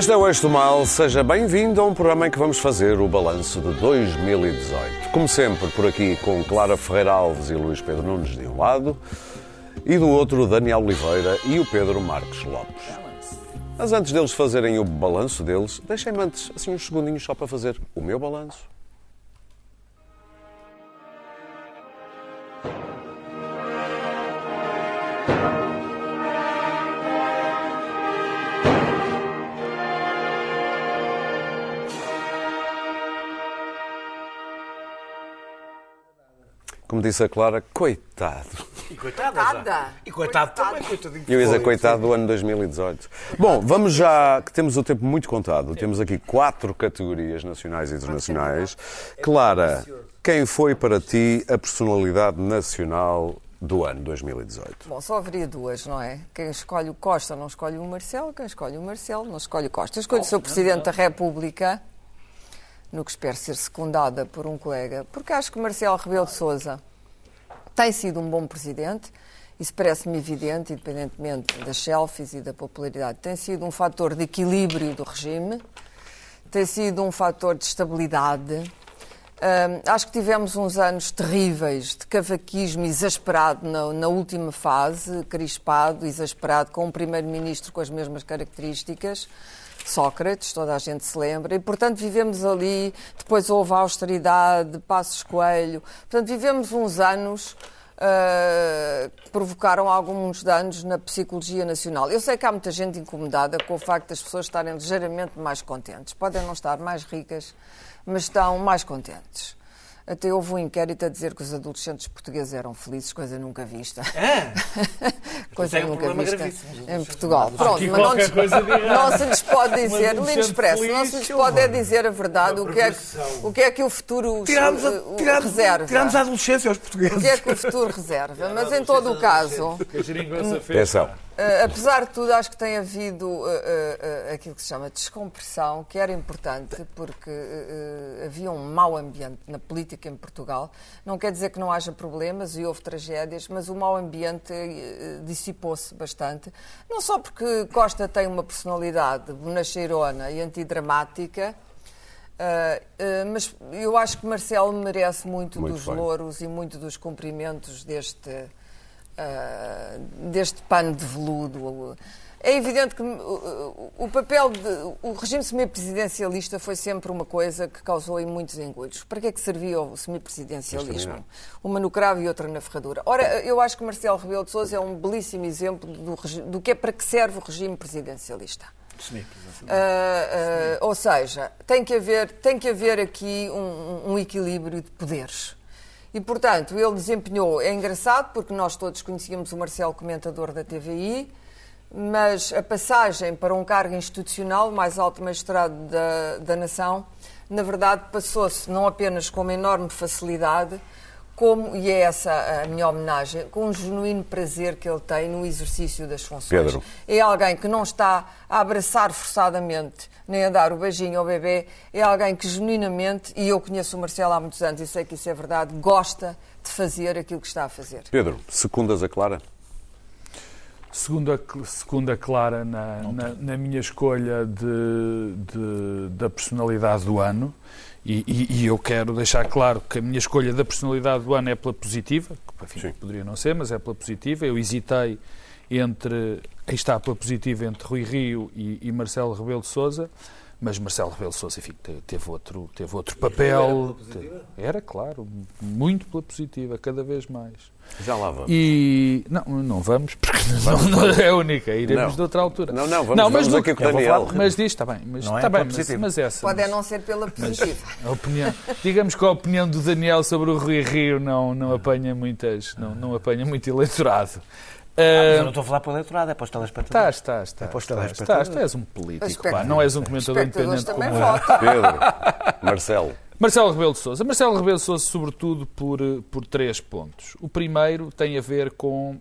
Este é o Eixo do Mal, seja bem-vindo a um programa em que vamos fazer o balanço de 2018. Como sempre, por aqui com Clara Ferreira Alves e Luís Pedro Nunes de um lado e do outro Daniel Oliveira e o Pedro Marques Lopes. Mas antes deles fazerem o balanço deles, deixem-me antes assim uns segundinhos só para fazer o meu balanço. Como disse a Clara, coitado. E coitada. Coitada. já. E coitado também, coitadinho. Eu ia dizer coitado do ano 2018. Bom, vamos já, que temos o tempo muito contado. Temos aqui quatro categorias nacionais e internacionais. Clara, quem foi para ti a personalidade nacional do ano 2018? Bom, só haveria duas, não é? Quem escolhe o Costa não escolhe o Marcelo, quem escolhe o Marcelo não escolhe o Costa. Eu escolho o Sr. Presidente da República, no que espero ser secundada por um colega, porque acho que Marcelo Rebelo de Sousa tem sido um bom presidente, isso parece-me evidente, independentemente das selfies e da popularidade. Tem sido um fator de equilíbrio do regime, tem sido um fator de estabilidade. Acho que tivemos uns anos terríveis de cavaquismo exasperado na, na última fase, crispado, exasperado, com um primeiro-ministro com as mesmas características. Sócrates, toda a gente se lembra, e portanto vivemos ali, depois houve a austeridade, Passos Coelho, portanto vivemos uns anos ah, que provocaram alguns danos na psicologia nacional. Eu sei que há muita gente incomodada com o facto das pessoas estarem ligeiramente mais contentes. Podem não estar mais ricas, mas estão mais contentes. Até houve um inquérito a dizer que os adolescentes portugueses eram felizes, coisa nunca vista. coisa é um nunca vista em Portugal. Pronto, mas não, errado. não se lhes pode dizer, Lindo Expresso, não se lhes pode é dizer a verdade, o que, é que, o que é que o futuro Tiramos, a, tiramos, reserva. tiramos a adolescência aos O portugueses. que é que o futuro reserva? Mas em todo o caso, Que a geringonça fez. Atenção. Uh, apesar de tudo, acho que tem havido uh, uh, aquilo que se chama descompressão, que era importante, porque havia um mau ambiente na política em Portugal. Não quer dizer que não haja problemas e houve tragédias, mas o mau ambiente dissipou-se bastante. Não só porque Costa tem uma personalidade bonacheirona e antidramática, Uh, uh, mas eu acho que Marcelo merece muito, Muito dos bem. louros e muito dos cumprimentos deste, uh, deste pano de veludo. É evidente que uh, o papel de. O regime semipresidencialista foi sempre uma coisa que causou muitos engulhos. Para que é que servia o semipresidencialismo? Uma no cravo e outra na ferradura. Ora, eu acho que Marcelo Rebelo de Sousa é um belíssimo exemplo do, do que é para que serve o regime presidencialista. Ah, ah, ou seja, tem que haver, tem que haver aqui um, um equilíbrio de poderes. E, portanto, ele desempenhou. É engraçado porque nós todos conhecíamos o Marcelo, comentador da TVI, mas a passagem para um cargo institucional, mais alto magistrado da, da nação, na verdade passou-se não apenas com uma enorme facilidade, como, e é essa a minha homenagem, com um genuíno prazer que ele tem no exercício das funções. Pedro. É alguém que não está a abraçar forçadamente, nem a dar o beijinho ao bebê, é alguém que genuinamente, e eu conheço o Marcelo há muitos anos e sei que isso é verdade, gosta de fazer aquilo que está a fazer. Pedro, secundas a Clara? Segunda, segunda clara na, na, na minha escolha de, de- da personalidade do ano. E, e- e eu quero deixar claro que a minha escolha da personalidade do ano é pela positiva, que enfim, poderia não ser, mas é pela positiva. Eu hesitei entre, aí está pela positiva, entre Rui Rio e, e Marcelo Rebelo de Sousa, mas Marcelo Rebelo de Sousa enfim, te- teve outro, teve outro papel. Era, claro, muito pela positiva, cada vez mais. Já lá vamos. E não, não vamos, porque não, não é a única, iremos Não. de outra altura. Não, não, vamos, vamos do- aqui com o eu Daniel. falar- Mas diz, está bem, mas Não é está bem, mas, mas essa. Pode é mas não ser pela positiva. a opinião, digamos que a opinião do Daniel sobre o Rui Rio não, não apanha muitas, não, não apanha muito eleitorado. Mas eu Ah, não estou a falar para o eleitorado, é para os telespectadores. Estás, estás, estás. É estás, estás, tu és um político, pá, não és um comentador independente como eu. Pedro, Marcelo. Marcelo Rebelo de Sousa. Marcelo Rebelo de Sousa, sobretudo, por, eh, por três pontos. O primeiro tem a ver com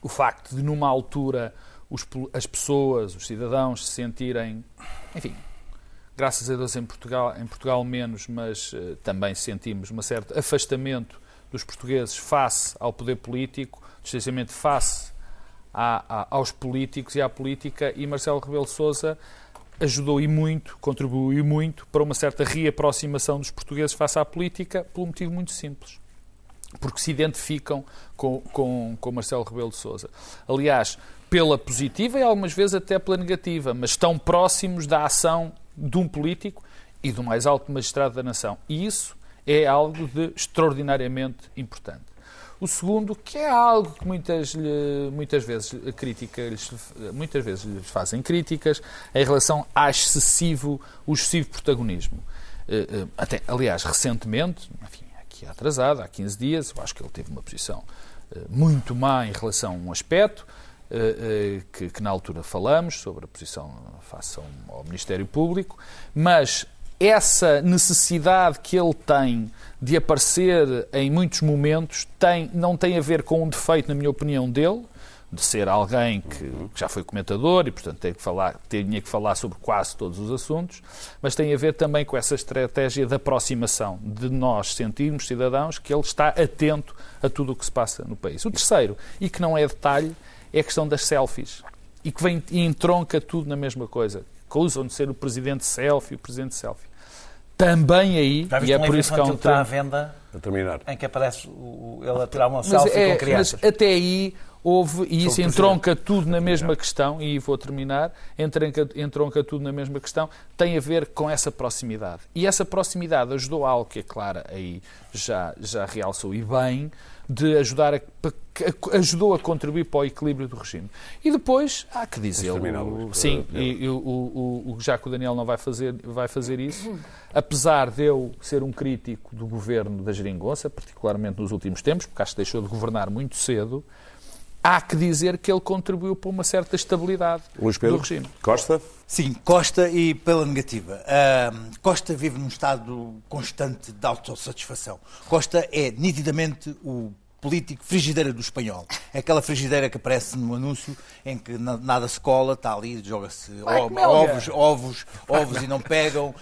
o facto de, numa altura, os as pessoas, os cidadãos, se sentirem, enfim, graças a Deus em Portugal, em Portugal menos, mas eh, também sentimos um certo afastamento dos portugueses face ao poder político, distanciamento face à- à- aos políticos e à política, e Marcelo Rebelo de Sousa ajudou e muito, contribuiu e muito para uma certa reaproximação dos portugueses face à política, por um motivo muito simples. Porque se identificam com, com, com Marcelo Rebelo de Sousa. Aliás, pela positiva e algumas vezes até pela negativa, mas estão próximos da ação de um político e do mais alto magistrado da nação. E isso é algo de extraordinariamente importante. O segundo, que é algo que muitas, muitas vezes críticas, muitas vezes lhes fazem críticas em relação ao excessivo, o excessivo protagonismo. Eh, eh, até, aliás, recentemente, enfim, aqui atrasado, há 15 dias, eu acho que ele teve uma posição eh, muito má em relação a um aspecto, que, que, na altura falamos, sobre a posição face ao Ministério Público, mas essa necessidade que ele tem de aparecer em muitos momentos tem, não tem a ver com um defeito, na minha opinião, dele, de ser alguém que, que, já foi comentador e, portanto, tem que falar, tinha que falar sobre quase todos os assuntos, mas tem a ver também com essa estratégia de aproximação, de nós sentirmos, cidadãos, que ele está atento a tudo o que se passa no país. O terceiro, e que não é detalhe, é a questão das selfies, e que vem e entronca tudo na mesma coisa. Acusam de ser o presidente selfie, o presidente selfie também aí, e é por isso que há um está à venda a terminar. em que aparece o, ele a tirar uma selfie é, com crianças. Mas até aí houve, e isso entronca tudo na mesma questão, e vou terminar, entronca, entronca tudo na mesma questão, tem a ver com essa proximidade. E essa proximidade ajudou algo que a Clara aí já, já realçou e bem, de ajudar a, ajudou a contribuir para o equilíbrio do regime. E depois, há que dizer, sim, e, o, o, o, já que o Daniel não vai fazer, vai fazer isso, apesar de eu ser um crítico do governo da Geringonça, particularmente nos últimos tempos, porque acho que deixou de governar muito cedo, há que dizer que ele contribuiu para uma certa estabilidade Luís Pedro, do regime. Costa? Sim, Costa e pela negativa. Uh, Costa vive num estado constante de autossatisfação. Costa é nitidamente o político frigideira do espanhol. É aquela frigideira que aparece no anúncio em que nada se cola, está ali, joga-se ovos, ovos, ovos e não pegam,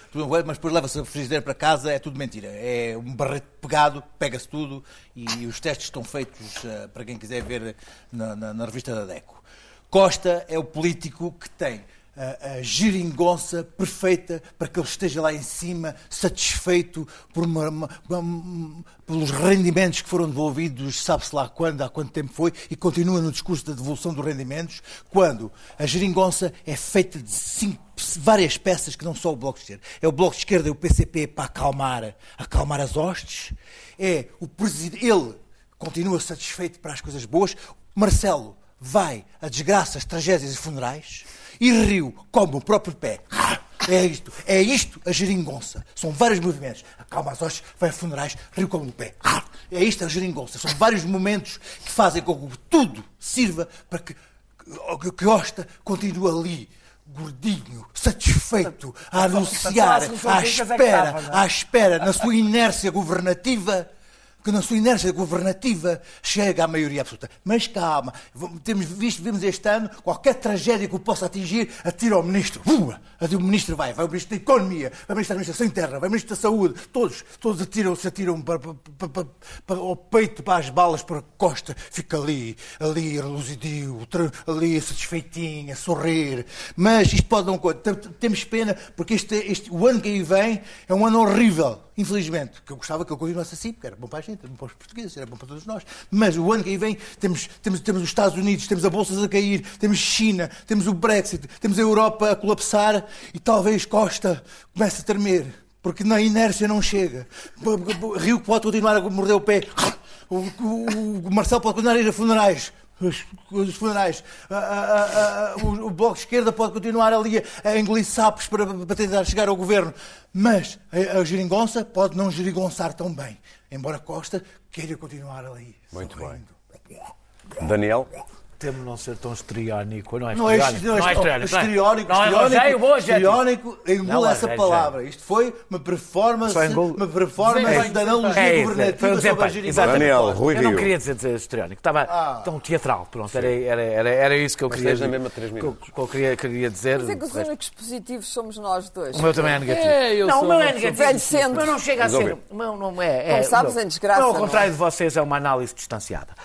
mas depois leva-se a frigideira para casa, é tudo mentira. É um barrete pegado, pega-se tudo e os testes estão feitos uh, para quem quiser ver na, na, na revista da DECO. Costa é o político que tem a, geringonça perfeita para que ele esteja lá em cima, satisfeito por uma, uma, uma, pelos rendimentos que foram devolvidos, sabe-se lá quando, há quanto tempo foi, e continua no discurso da devolução dos rendimentos, quando a geringonça é feita de cinco, várias peças que não só o Bloco de Esquerda. É o Bloco de Esquerda e o PCP para acalmar, acalmar as hostes, é o presidente, ele continua satisfeito para as coisas boas, Marcelo vai a desgraças, tragédias e funerais, e riu como o próprio pé. É isto, é isto a geringonça. São vários movimentos. Acalma as hostes, vai a funerais, riu como o pé. É isto a geringonça. São vários momentos que fazem com que tudo sirva para que, que Costa continue ali gordinho, satisfeito, a anunciar, à espera, à espera, na sua inércia governativa, que na sua inércia governativa chega à maioria absoluta. Mas calma, temos visto, vimos este ano, qualquer tragédia que o possa atingir, atira ao ministro. Uh, o ministro vai, vai o ministro da Economia, vai o ministro da Administração Interna, vai o ministro da Saúde, todos, todos atiram, se atiram para, para, para, ao peito, para as balas, para a costa, fica ali, ali reluzidio, ali satisfeitinho, a sorrir. Mas isto pode um coisa. Temos pena, porque este, este, o ano que aí vem é um ano horrível infelizmente, que eu gostava que ele continuasse assim, porque era bom para a gente, era bom para os portugueses, era bom para todos nós. Mas o ano que aí vem temos, temos, temos os Estados Unidos, temos a Bolsa a cair, temos China, temos o Brexit, temos a Europa a colapsar e talvez Costa comece a tremer. Porque na inércia não chega. Rio pode continuar a morder o pé. O, o, o Marcelo pode continuar a ir a funerais os, os funerais. Ah, ah, ah, o, o, Bloco de Esquerda pode continuar ali a, a engolir sapos para, para, tentar chegar ao governo. Mas a, a geringonça pode não geringonçar tão bem. Embora Costa queira continuar ali. Muito sorrindo. bem. Daniel? Temo não ser tão estriónico. Não é não é estriónico. Não é estriónico. Estriónico, estriónico, estriónico, engula essa palavra. Isto foi uma performance, uma performance da analogia é governativa sobre a geringonça. Daniel, Rui Eu não queria dizer, dizer estriónico. Estava ah. tão teatral. Pronto, era, era, era, era isso que eu queria dizer. mesmo três minutos. Que eu queria, queria dizer. Mas é que os únicos positivos somos nós dois. O meu também é negativo. É, não, o meu é negativo. O meu não chega a ser. O meu não é. Como sabes, em desgraça. Ao contrário de vocês, é uma análise distanciada.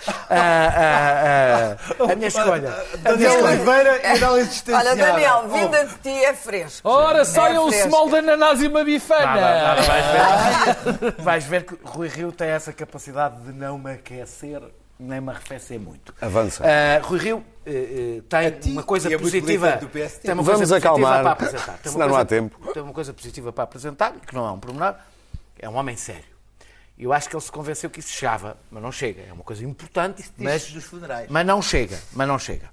A minha escolha. Daniel. Oliveira e análise. Olha, Daniel, vinda de ti é fresco. Ora, É um fresco. small de ananás e uma bifana. Vais, ver, vais ver que Rui Rio tem essa capacidade de não me aquecer nem me arrefecer muito. Avança. Ah, Rui Rio eh, tem ti uma coisa é positiva. Tem uma Vamos coisa positiva acalmar, para apresentar. Tem uma senão não coisa- há tempo. Tem uma coisa positiva para apresentar, que não é um pormenor, é um homem sério. Eu acho que ele se convenceu que isso chegava, mas não chega. É uma coisa importante, mas, dos funerais. mas não chega, mas não chega.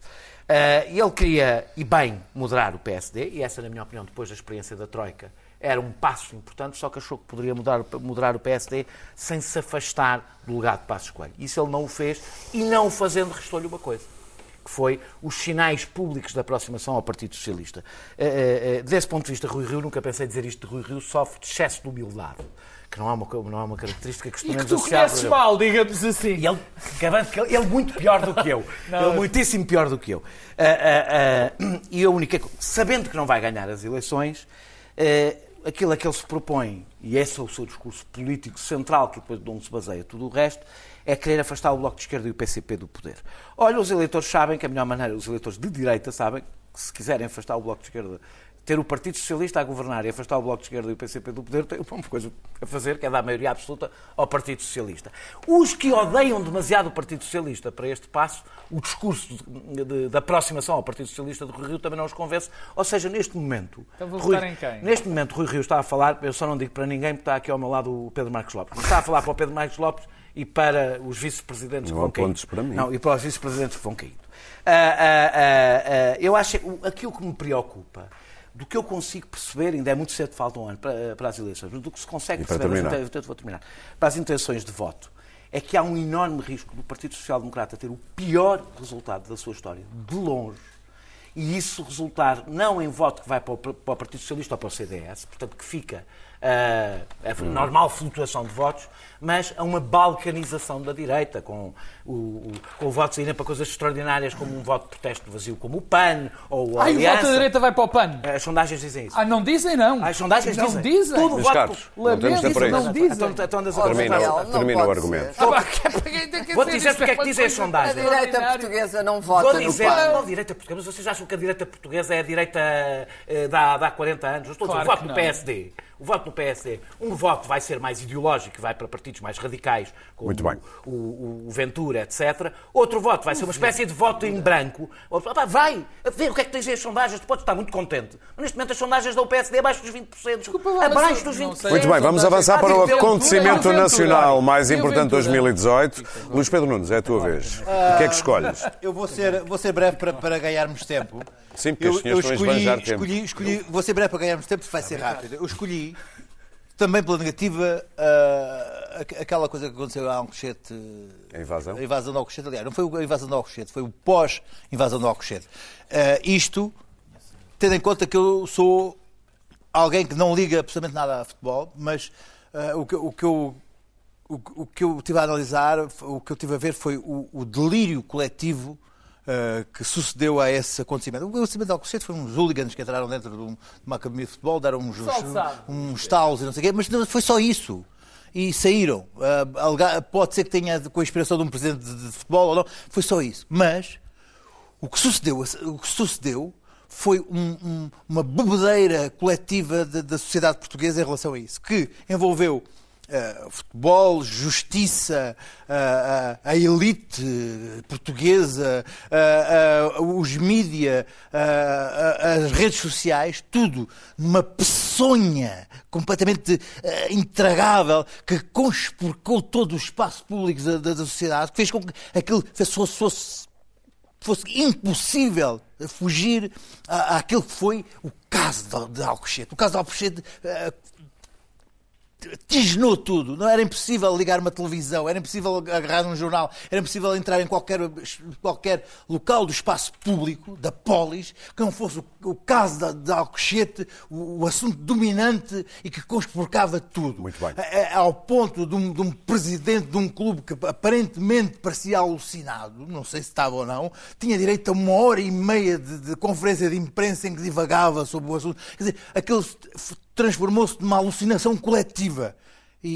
E ele queria, e bem, moderar o PSD, e essa, na minha opinião, depois da experiência da Troika, era um passo importante, só que achou que poderia mudar, moderar o PSD sem se afastar do legado de Passos Coelho. Isso ele não o fez, e não o fazendo restou-lhe uma coisa, que foi os sinais públicos da aproximação ao Partido Socialista. Eh, eh, Desse ponto de vista, Rui Rio, nunca pensei dizer isto de Rui Rio, sofre de excesso de humildade, que não é uma, não é uma característica que E que costumamos tu associar a conheces Rui Rio. mal, digamos assim. E ele, garanto que ele, ele muito pior do que eu. Não, ele muitíssimo pior do que eu. Ah, ah, ah, e a única sabendo que não vai ganhar as eleições, aquilo a que ele se propõe, e esse é o seu discurso político central, que depois de onde se baseia tudo o resto, é querer afastar o Bloco de Esquerda e o PCP do poder. Olha, os eleitores sabem que a melhor maneira, os eleitores de direita sabem que se quiserem afastar o Bloco de Esquerda ter o Partido Socialista a governar e afastar o Bloco de Esquerda e o PCP do poder, tem uma coisa a fazer, que é dar maioria absoluta ao Partido Socialista. Os que odeiam demasiado o Partido Socialista para este passo, o discurso de, de- de aproximação ao Partido Socialista de Rui Rio também não os convence. Ou seja, neste momento... Então vou Rui- votar em quem? Neste momento, Rui Rio está a falar, eu só não digo para ninguém, porque está aqui ao meu lado o Pedro Marcos Lopes. Está a falar para o Pedro Marcos Lopes e para os vice-presidentes que vão caindo. para mim. Não, e para os vice-presidentes que vão caindo. Ah, ah, ah, ah, eu acho que aquilo que me preocupa, do que eu consigo perceber, ainda é muito cedo, falta um ano para, para as eleições, mas do que se consegue perceber, terminar? inte- eu vou terminar, para as intenções de voto, é que há um enorme risco do Partido Social Democrata ter o pior resultado da sua história, de longe, e isso resultar não em voto que vai para o, para o Partido Socialista ou para o CDS, portanto que fica a normal flutuação de votos, mas a uma balcanização da direita, com o, o, com votos irem para coisas extraordinárias como um voto de protesto vazio como o PAN ou a Ai, o voto da direita vai para o pano. As sondagens dizem isso. Ah, não dizem não. As sondagens não dizem. dizem. Tudo Meus voto caros, por- não temos tempo para Não dizem. Então, então a Oh, Termina, termina o argumento. Ah, é Vou-te dizer porque é que dizem as sondagens. A direita portuguesa não Vou vota no PAN. não, direita portuguesa, mas vocês acham que a direita portuguesa é a direita eh, da, da há 40 anos? Eu Estou a dizer, o voto no. PSD. O voto no PSD, um voto vai ser mais ideológico, vai para partidos mais radicais, como Muito bem. O, o- o Ventura, etc. Outro voto vai ser uma espécie de voto em branco. Outro- vai, a ver o que é que dizem as sondagens, tu podes estar muito contente. Mas neste momento as sondagens da PSD abaixo dos 20%. Desculpa lá, abaixo dos não 20%. sei. Muito bem, vamos avançar para o Ah, o acontecimento nacional mais o importante de Ventura? 2018. Luís Pedro Nunes, é a tua vez. O que é que escolhes? Eu vou ser, vou ser breve para, para ganhararmos tempo. Sim, porque eu, senhores eu estão a escolhi, esbanjar tempo. escolhi, escolhi, vou ser breve para ganharmos tempo, vai ser rápido. Eu escolhi, também pela negativa, aqu- aquela coisa que aconteceu a Alcochete. A invasão? A invasão de Alcochete, aliás, não foi a invasão de Alcochete, foi o pós-invasão de Alcochete. Ah, isto, tendo em conta que eu sou alguém que não liga absolutamente nada a futebol, mas ah, o, que, o que eu o que eu tive a analisar, o que eu tive a ver foi o, o delírio coletivo ah, que sucedeu a esse acontecimento. O acontecimento de Alcochete foi uns hooligans que entraram dentro de, um- de uma academia de futebol, deram uns, Salsados. uns talos e não sei o quê, mas não, foi só isso. E saíram. Alega- pode ser que tenha com a inspiração de um presidente de, de futebol ou não, foi só isso. Mas o que sucedeu, o que sucedeu foi um- um- uma bebedeira coletiva da sociedade portuguesa em relação a isso, que envolveu eh, futebol, justiça, eh, a, a elite portuguesa, os mídia, as redes sociais, tudo numa peçonha completamente intragável que conspurcou todo o espaço público da, da- da sociedade, que fez com que aquilo fosse, fosse fosse impossível fugir àquilo que foi o caso de, de Alcochete. O caso de Alcochete tisnou tudo. Não era impossível ligar uma televisão, era impossível agarrar um jornal, era impossível entrar em qualquer, qualquer local do espaço público, da polis, que não fosse o, o caso da- de Alcochete o, o assunto dominante e que conspurcava tudo. Muito bem. É, ao ponto de um, de um presidente de um clube que aparentemente parecia alucinado, não sei se estava ou não, tinha direito a uma hora e meia de, de conferência de imprensa em que divagava sobre o assunto. Quer dizer, aquilo f- transformou-se numa alucinação coletiva. E,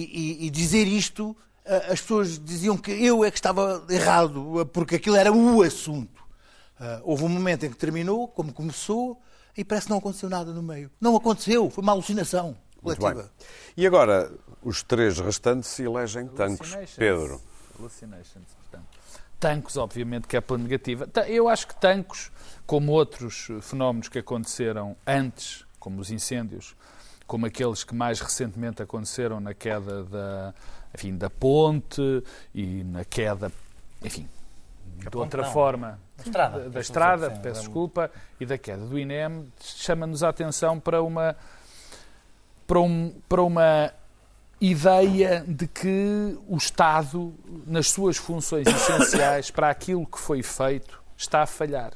e- e dizer isto, as pessoas diziam que eu é que estava errado, porque aquilo era o assunto. Uh, houve um momento em que terminou, como começou, e parece que não aconteceu nada no meio. Não aconteceu, foi uma alucinação coletiva. E agora, os três restantes se elegem tancos. Pedro. Hallucinations, portanto. Tancos, obviamente, que é pela negativa. Eu acho que tancos, como outros fenómenos que aconteceram antes, como os incêndios, como aqueles que mais recentemente aconteceram na queda da, enfim, da ponte e na queda, enfim, de outra não. forma, da estrada, da, da estrada peço desculpa, e da queda do INEM, chama-nos a atenção para uma, para, um, para uma ideia de que o Estado, nas suas funções essenciais para aquilo que foi feito, está a falhar.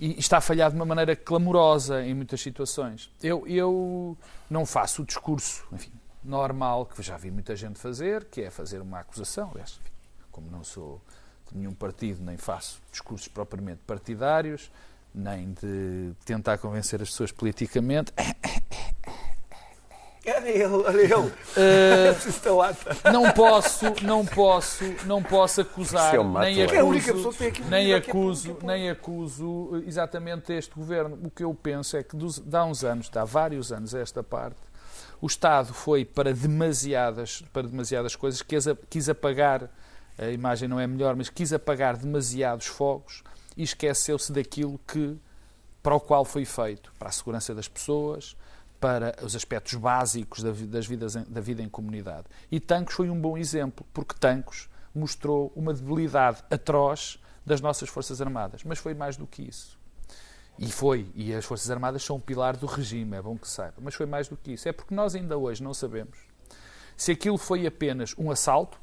E está a falhar de uma maneira clamorosa em muitas situações. Eu, eu não faço o discurso, enfim, normal que já vi muita gente fazer, que é fazer uma acusação. Aliás, como não sou de nenhum partido, nem faço discursos propriamente partidários, nem de tentar convencer as pessoas politicamente. Olha ele, olha ele. Uh, não posso, não posso, não posso acusar, é nem acuso, nem acuso, nem acuso exatamente este governo. O que eu penso é que de há uns anos, há vários anos a esta parte, o Estado foi para demasiadas, para demasiadas coisas, quis, quis apagar, a imagem não é melhor, mas quis apagar demasiados fogos e esqueceu-se daquilo que, para o qual foi feito, para a segurança das pessoas, para os aspectos básicos das vidas, da vida em comunidade. E Tancos foi um bom exemplo, porque Tancos mostrou uma debilidade atroz das nossas Forças Armadas. Mas foi mais do que isso. E foi, e as Forças Armadas são um pilar do regime, é bom que saiba. Mas foi mais do que isso. É porque nós ainda hoje não sabemos se aquilo foi apenas um assalto,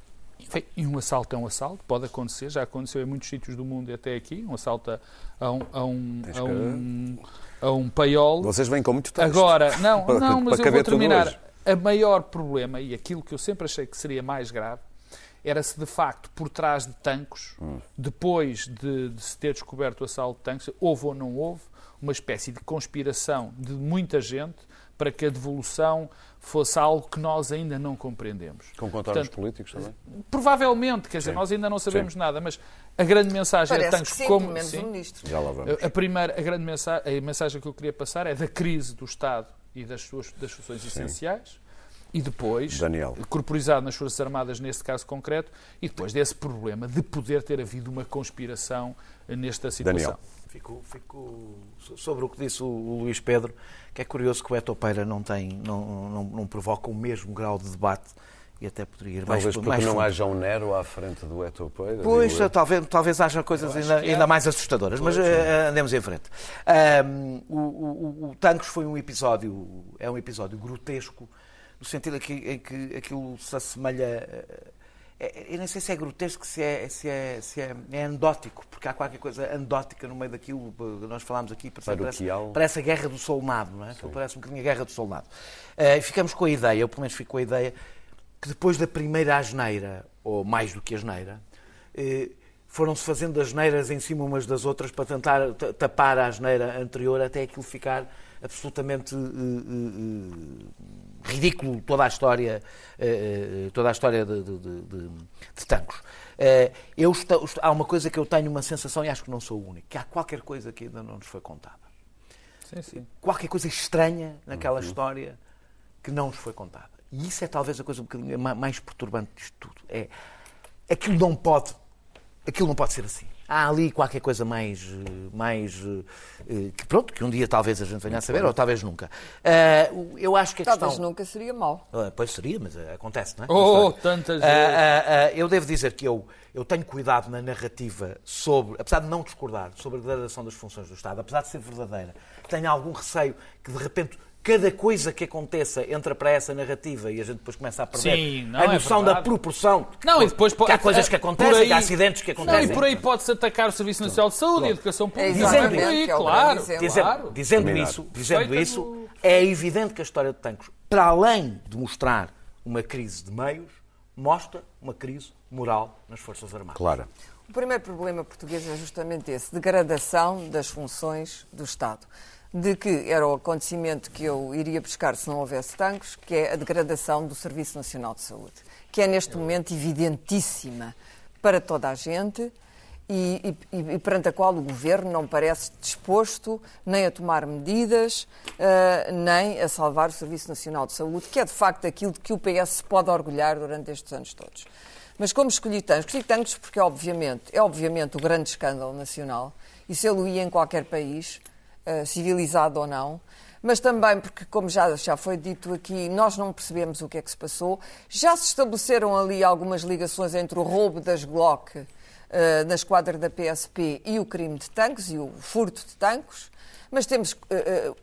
e um assalto é um assalto, pode acontecer, já aconteceu em muitos sítios do mundo e até aqui, um assalto a um, a um, a um, a um paiol. Vocês vêm com muito texto. Agora, não, não mas eu vou terminar. A maior problema, e aquilo que eu sempre achei que seria mais grave, era se de facto por trás de tanques, hum. depois de, de, se ter descoberto o assalto de tanques, houve ou não houve uma espécie de conspiração de muita gente para que a devolução fosse algo que nós ainda não compreendemos. Com contornos políticos também? Provavelmente, quer dizer, sim. nós ainda não sabemos sim. nada, mas a grande mensagem Parece é tanques sim, como. Menos sim, um ministro. Já lá vamos. A primeira, a grande mensagem, a mensagem que eu queria passar é da crise do Estado e das suas das funções essenciais e depois, Daniel. corporizado nas Forças Armadas, neste caso concreto, e depois desse problema de poder ter havido uma conspiração nesta situação. Daniel. Fico, fico sobre o que disse o Luís Pedro, que é curioso que o Etopeira não, tem, não, não, não provoca o mesmo grau de debate e até poderia ir talvez mais porque mais não fundo. haja um Nero à frente do Etopeira. Pois, talvez, talvez haja coisas ainda, ainda, mais assustadoras, pois, mas uh, andemos em frente. Um, o, o, o Tancos foi um episódio, é um episódio grotesco, no sentido em que, em que aquilo se assemelha. É, eu nem sei se é grotesco, se é, se, é, se é, é andótico, porque há qualquer coisa andótica no meio daquilo que nós falámos aqui. Parece, parece a guerra do soldado, não é? Parece um bocadinho a guerra do soldado. Uh, ficamos com a ideia, eu pelo menos fico com a ideia, que depois da primeira asneira, ou mais do que asneira, uh, foram-se fazendo asneiras em cima umas das outras para tentar tapar a asneira anterior até aquilo ficar absolutamente uh, ridículo toda a história, uh, toda a história de, de, de, de Tancos. Uh, eu estou, há uma coisa que eu tenho uma sensação, e acho que não sou o único, que há qualquer coisa que ainda não nos foi contada. Sim, sim. Qualquer coisa estranha naquela uhum. história que não nos foi contada. E isso é talvez a coisa um bocadinho mais perturbante disto tudo. É, aquilo não pode, aquilo não pode ser assim há ali qualquer coisa mais, mais eh, que pronto, que um dia talvez a gente venha a saber, ou talvez nunca. Uh, eu acho que a talvez questão... nunca seria mau. Uh, pois seria, mas acontece, não é? Oh, tantas vezes. eu devo dizer que eu, eu tenho cuidado na narrativa sobre, apesar de não discordar, sobre a degradação das funções do Estado, apesar de ser verdadeira, tenho algum receio que de repente cada coisa que aconteça entra para essa narrativa e a gente depois começa a perder Sim, a é noção é da proporção. Não, e depois que há coisas que acontecem, aí, que há acidentes que acontecem. Não, e por aí pode-se atacar o Serviço Nacional de Saúde e a Educação Pública. Dizendo, é aí, claro, dizendo, claro. dizendo isso, dizendo isso é evidente que a história de Tancos, para além de mostrar uma crise de meios, mostra uma crise moral nas Forças Armadas. Claro. O primeiro problema português é justamente esse, degradação das funções do Estado de que era o acontecimento que eu iria buscar se não houvesse tanques, que é a degradação do Serviço Nacional de Saúde, que é neste momento evidentíssima para toda a gente e, e, e, perante a qual o Governo não parece disposto nem a tomar medidas, uh, nem a salvar o Serviço Nacional de Saúde, que é de facto aquilo de que o PS se pode orgulhar durante estes anos todos. Mas como escolhi tanques? Escolhi tanques porque, obviamente, é obviamente o grande escândalo nacional, e se ele ia em qualquer país, uh, civilizado ou não, mas também porque, como já, já foi dito aqui, nós não percebemos o que é que se passou. Já se estabeleceram ali algumas ligações entre o roubo das Glock uh, na esquadra da PSP e o crime de tanques e o furto de tanques. Mas temos uh,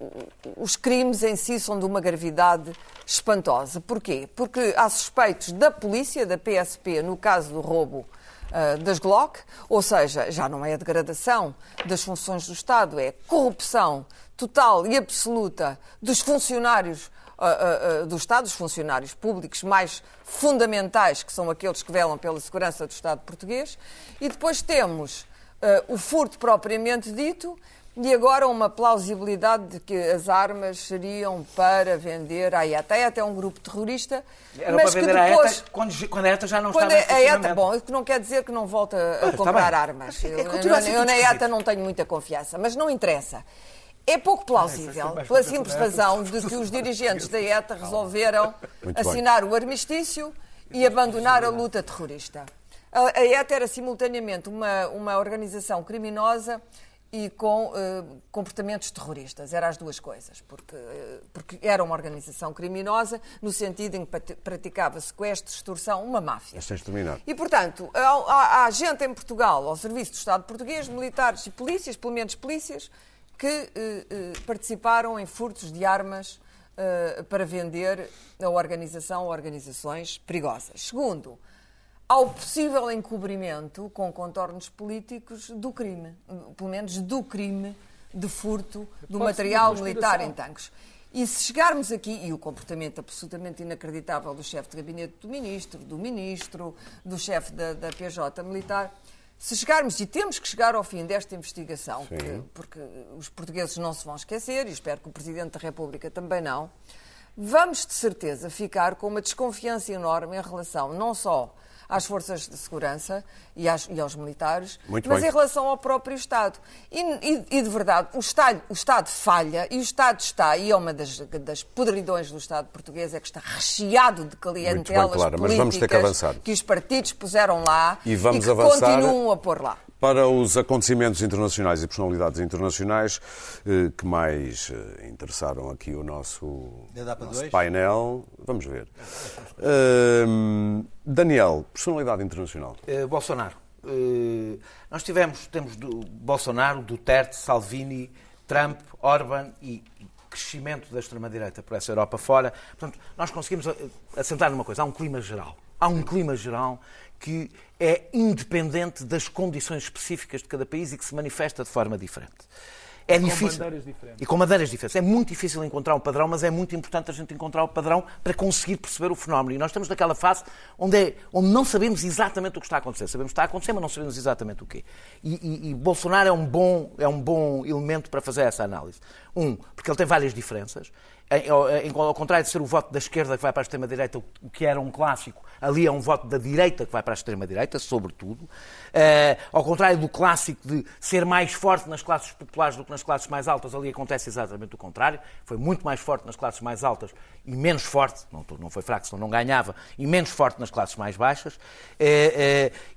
os crimes em si são de uma gravidade espantosa. Porquê? Porque há suspeitos da polícia, da PSP, no caso do roubo das Glock, ou seja, já não é a degradação das funções do Estado, é corrupção total e absoluta dos funcionários uh, uh, do Estado, dos funcionários públicos mais fundamentais, que são aqueles que velam pela segurança do Estado português, e depois temos o furto propriamente dito e agora uma plausibilidade de que as armas seriam para vender à ETA. A ETA é um grupo terrorista, Era mas para que vender depois... A ETA, quando, quando a ETA já não quando está a ETA, bom, isso não quer dizer que não volta a comprar armas. É, eu, a ser eu, tudo na. ETA não tenho muita confiança, mas não interessa. É pouco plausível, pela simples razão de que os dirigentes da ETA resolveram Muito bem. assinar o armistício e abandonar a luta terrorista. A a ETA era simultaneamente uma, uma organização criminosa e com eh, comportamentos terroristas. Eram as duas coisas, porque, eh, porque era uma organização criminosa no sentido em que prati- praticava sequestro, extorsão, uma máfia. E, portanto, há, há- gente em Portugal, ao serviço do Estado português, militares e polícias, pelo menos polícias, que eh, participaram em furtos de armas para vender a organização a organizações perigosas. Segundo, ao possível encobrimento com contornos políticos do crime, pelo menos do crime de furto do Pode material militar em tanques. E se chegarmos aqui, e o comportamento absolutamente inacreditável do chefe de gabinete do ministro, do ministro, do chefe da, da PJ militar, se chegarmos, e temos que chegar ao fim desta investigação, que- porque os portugueses não se vão esquecer, e espero que o Presidente da República também não, vamos de certeza ficar com uma desconfiança enorme em relação não só às forças de segurança e, às- e aos militares, Muito mas bem. em relação ao próprio Estado. E, e- e, de verdade, o Estado, o Estado falha e o Estado está, e é uma das, das podridões do Estado português, é que está recheado de clientelas Clara, mas políticas que que os partidos puseram lá E vamos que avançar- continuam a pôr lá. Para os acontecimentos internacionais e personalidades internacionais eh, que mais eh, interessaram aqui o nosso, nosso painel, vamos ver. Ahm, Daniel, personalidade internacional. Eh, Bolsonaro. Eh, nós tivemos, temos do Bolsonaro, Duterte, Salvini, Trump, Orban e crescimento da extrema-direita por essa Europa fora. Portanto, nós conseguimos assentar numa coisa, há um clima geral. Há um clima geral que é independente das condições específicas de cada país e que se manifesta de forma diferente. É Com difícil. bandeiras diferentes. E com bandeiras diferentes. É muito difícil encontrar um padrão, mas é muito importante a gente encontrar o padrão para conseguir perceber o fenómeno. E nós estamos naquela fase onde, é- onde não sabemos exatamente o que está a acontecer. Sabemos que está a acontecer, mas não sabemos exatamente o quê. E, e- e Bolsonaro é um, bom, é um bom elemento para fazer essa análise. Um, porque ele tem várias diferenças. Em- ao- em- Ao contrário de ser o voto da esquerda que vai para a extrema-direita, o que era um clássico, ali é um voto da direita que vai para a extrema-direita, sobretudo. Ao contrário do clássico de ser mais forte nas classes populares do que nas classes mais altas, ali acontece exatamente o contrário. Foi muito mais forte nas classes mais altas e menos forte, não, foi fraco, senão não ganhava, e menos forte nas classes mais baixas.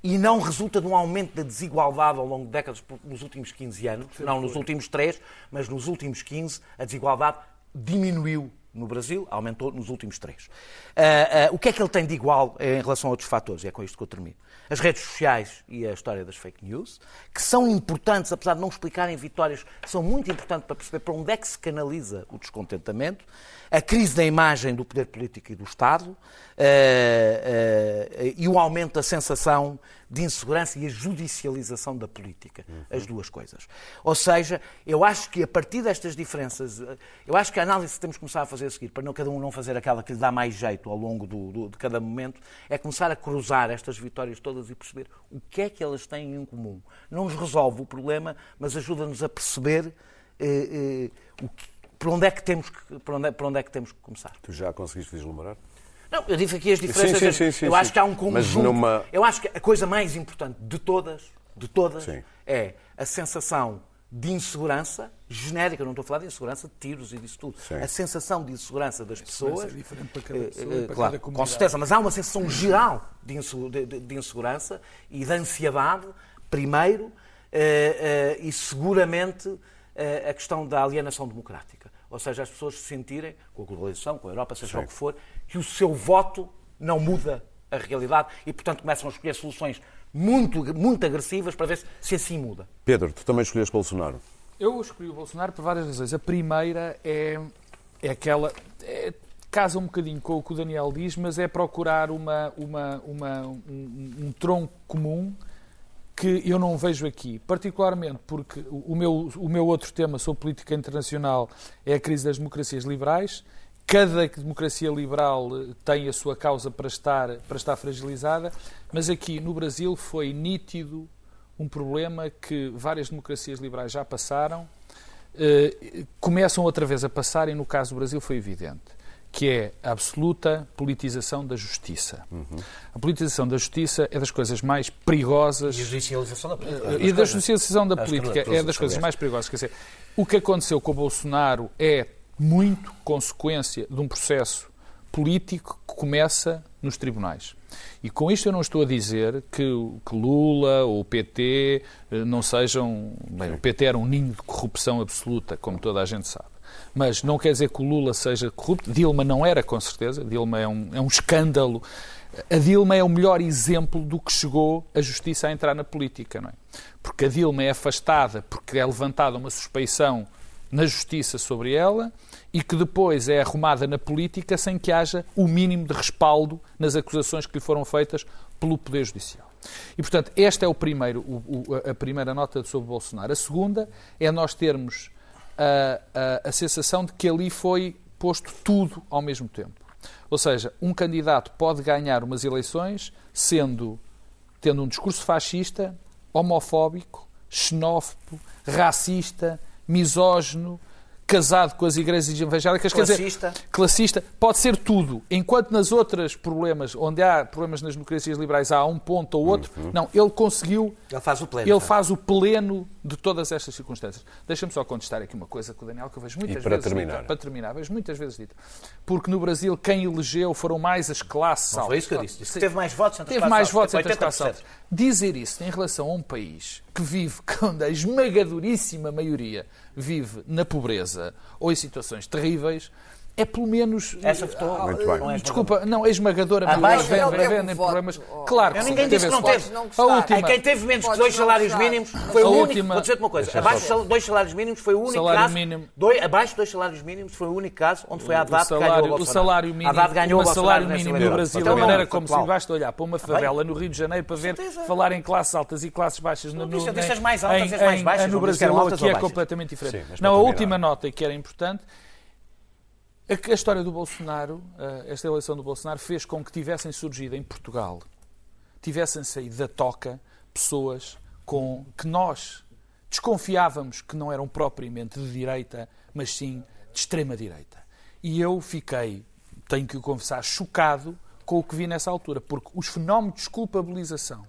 E não resulta de um aumento da desigualdade ao longo de décadas, nos últimos 15 anos, não nos últimos 3, mas nos últimos 15, a desigualdade diminuiu no Brasil, aumentou nos últimos três. Ah, ah, o que é que ele tem de igual em relação a outros fatores? E é com isto que eu termino. As redes sociais e a história das fake news, que são importantes, apesar de não explicarem vitórias, são muito importantes para perceber para onde é que se canaliza o descontentamento, a crise da imagem do poder político e do Estado, ah, e o aumento da sensação de insegurança e a judicialização da política. As duas coisas. Ou seja, eu acho que a partir destas diferenças, eh, eu acho que a análise que temos que começar a fazer a seguir, para não cada um não fazer aquela que lhe dá mais jeito ao longo do- do- de cada momento, é começar a cruzar estas vitórias todas e perceber o que é que elas têm em comum. Não nos resolve o problema, mas ajuda-nos a perceber eh, eh, o que- por, onde é que temos que, por, onde é, por onde é que temos que começar. Tu já conseguiste vislumbrar? Não, eu disse aqui as diferenças. Sim, sim, sim, sim, eu sim. acho que há um conjunto. numa- Eu acho que a coisa mais importante de todas de todas, Sim. é a sensação de insegurança genérica, não estou a falar de insegurança de tiros e disso tudo. Sim. A sensação de insegurança das pessoas. é diferente para cada eh, pessoa eh, para claro, cada com comunidade. certeza, mas há uma sensação geral de, insu- de- de- de insegurança e de ansiedade, primeiro, eh, eh, e seguramente a questão da alienação democrática. Ou seja, as pessoas se sentirem, com a globalização, com a Europa, seja Sim. o que for, que o seu voto não muda a realidade e, portanto, começam a escolher soluções muito, muito agressivas para ver se, se assim muda. Pedro, tu também escolheste Bolsonaro. Eu escolhi o Bolsonaro por várias razões. A primeira é, é aquela. é- casa um bocadinho com o que o Daniel diz, mas é procurar uma, uma, uma- um, um- um tronco comum que eu não vejo aqui. Particularmente porque o meu, o meu outro tema sobre política internacional é a crise das democracias liberais. Cada democracia liberal eh, tem a sua causa para estar, para estar fragilizada, mas aqui no Brasil foi nítido um problema que várias democracias liberais já passaram, eh, começam outra vez a passar, e no caso do Brasil foi evidente, que é a absoluta politização da justiça. A politização da justiça é das coisas mais perigosas E a judicialização da política. e da judicialização da que política é das coisas mais perigosas. Quer dizer, o que aconteceu com o Bolsonaro é muito consequência de um processo político que começa nos tribunais. E com isto eu não estou a dizer que, que Lula ou o PT eh, não sejam. Bem, o PT era um ninho de corrupção absoluta, como toda a gente sabe. Mas não quer dizer que o Lula seja corrupto. Dilma não era, com certeza. Dilma é um, é um escândalo. A Dilma é o melhor exemplo do que chegou a justiça a entrar na política, não é? Porque a Dilma é afastada porque é levantada uma suspeição na justiça sobre ela e que depois é arrumada na política sem que haja o mínimo de respaldo nas acusações que lhe foram feitas pelo Poder Judicial. E, portanto, esta é o primeiro, o- o- a primeira nota sobre Bolsonaro. A segunda é nós termos a, a- a sensação de que ali foi posto tudo ao mesmo tempo. Ou seja, um candidato pode ganhar umas eleições sendo tendo um discurso fascista, homofóbico, xenófobo, racista, misógino, casado com as igrejas evangélicas, quer Classista. dizer, classista, pode ser tudo. Enquanto nas outras problemas, onde há problemas nas democracias liberais, há um ponto ou outro, não, ele conseguiu Ele faz o pleno. ele faz o pleno de todas estas circunstâncias. Deixa-me só contestar aqui uma coisa com o Daniel, que eu vejo muitas E para vezes terminar? dita. Para terminar, vejo muitas vezes dita. Porque no Brasil, quem elegeu foram mais as classes Não altas. foi isso que eu disse. Disse que teve mais votos entre as Teve classes mais altas, votos entre as classes 80%. altas. Dizer isso em relação a um país que vive, onde a esmagadoríssima maioria vive na pobreza ou em situações terríveis, é pelo menos. Essa votou. Muito bem. Não é Desculpa, não, é esmagadora. Abaixo ele Vem- teve vem- voto. problemas. Claro que ninguém disse que não teve. Não. A É última. É quem teve menos que dois não salários mínimos foi a o único. última- Vou dizer-te uma coisa. Deixa Abaixo só- de dois salários mínimos foi o único Salário caso. mínimo. Dois, abaixo de dois salários mínimos foi o único caso onde foi a Haddad que ganhou o salário, o Bolsonaro. salário mínimo, ganhou o salário mínimo no. Brasil, Então, a maneira não, como se basta olhar para uma favela no Rio de Janeiro para ver falar em classes altas e classes baixas no, Não disse, eu no- disse as em- mais altas e as mais baixas, no não Brasil aqui é completamente diferente. Não, a última nota que era importante a, a história do Bolsonaro, eh, esta eleição do Bolsonaro, fez com que tivessem surgido em Portugal, tivessem saído da toca pessoas com que nós desconfiávamos que não eram propriamente de direita, mas sim de extrema-direita. E eu fiquei, tenho que o confessar, chocado com o que vi nessa altura, porque os fenómenos de desculpabilização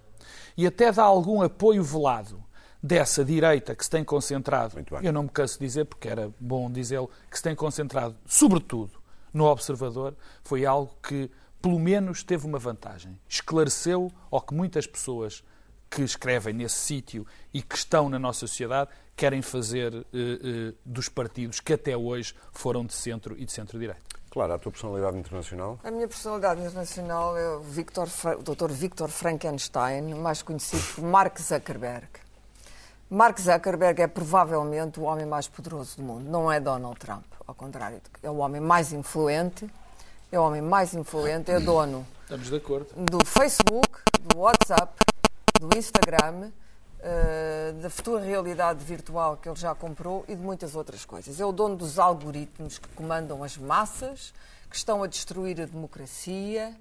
e até de algum apoio velado dessa direita que se tem concentrado, eu não me canso de dizer, porque era bom dizê-lo, que se tem concentrado, sobretudo, no observador, foi algo que, pelo menos, teve uma vantagem. Esclareceu ao que muitas pessoas que escrevem nesse sítio e que estão na nossa sociedade querem fazer eh, eh, dos partidos que até hoje foram de centro e de centro-direita. Claro, a tua personalidade internacional. A minha personalidade internacional é o, Victor, o Dr. Victor Frankenstein, mais conhecido por Mark Zuckerberg. Mark Zuckerberg é provavelmente o homem mais poderoso do mundo, não é Donald Trump, ao contrário. É o homem mais influente, é o homem mais influente, é dono Estamos de acordo. do Facebook, do WhatsApp, do Instagram, eh, da futura realidade virtual que ele já comprou e de muitas outras coisas. É o dono dos algoritmos que comandam as massas, que estão a destruir a democracia,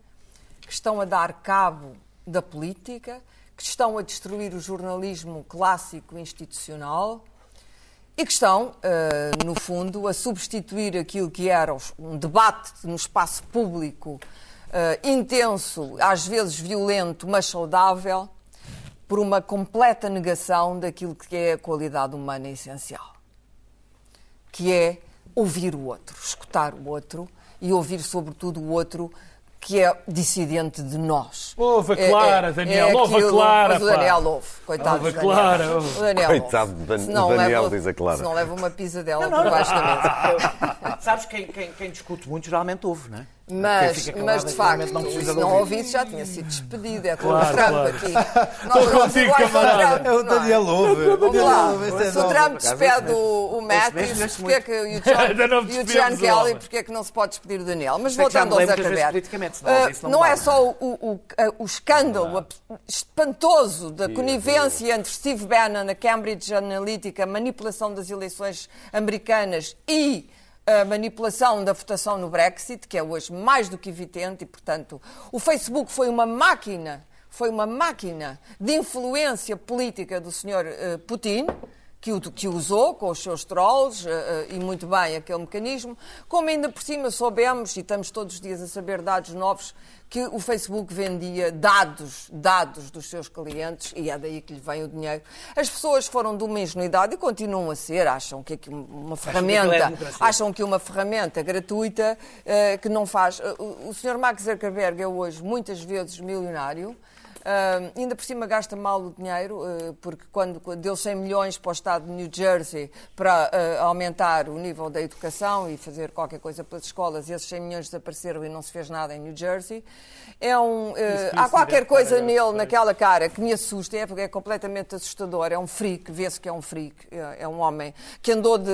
que estão a dar cabo da política, que estão a destruir o jornalismo clássico institucional e que estão, eh, no fundo, a substituir aquilo que era um debate no espaço público eh, intenso, às vezes violento, mas saudável, por uma completa negação daquilo que é a qualidade humana essencial, que é ouvir o outro, escutar o outro e ouvir, sobretudo, o outro que é dissidente de nós. Ouve a É- Clara, é- Daniel, é ouve a Clara, Mas o pá. Daniel ouve, coitado Ouve a do Daniel. Clara, ouve. O Daniel Coitado ouve. do Dan- não Daniel, leva- diz a Clara. Se não leva uma pisa dela por baixo da mesa. Sabes, quem, quem, quem discute muito geralmente ouve, não é? Mas, mas de facto, não se não ouvisse já tinha sido despedido. É como Claro, o Trump claro. aqui. Estou contigo, camarada. É o não é? Daniel Ouve. Vamos lá. Este é Se o. Trump despede o, o Matt, mesmo, neste porque é que, e o John, e o o Kelly, porque é que não se pode despedir o Daniel? Mas voltando ao Zuckerberg, ah, não é só o, o, o escândalo espantoso da conivência entre Steve Bannon, a Cambridge Analytica, a manipulação das eleições americanas e a manipulação da votação no Brexit, que é hoje mais do que evidente, e, portanto, o Facebook foi uma máquina, foi uma máquina de influência política do Sr. eh, Putin, que usou com os seus trolls, eh, eh, e muito bem aquele mecanismo, como ainda por cima soubemos, e estamos todos os dias a saber dados novos, que o Facebook vendia dados, dados dos seus clientes, e é daí que lhe vem o dinheiro. As pessoas foram de uma ingenuidade e continuam a ser, acham que uma é ferramenta, acham que uma ferramenta gratuita eh, que não faz. o, o Sr. Mark Zuckerberg é hoje muitas vezes milionário. Ah, ainda por cima gasta mal o dinheiro, eh, porque quando quando deu 100 milhões para o Estado de New Jersey para eh, aumentar o nível da educação e fazer qualquer coisa pelas escolas, esses 100 milhões desapareceram e não se fez nada em New Jersey. É um, eh, há qualquer coisa nele, naquela cara, que me assusta, é, porque é completamente assustador. É um freak, vê-se que é um freak. É, é um homem que andou de,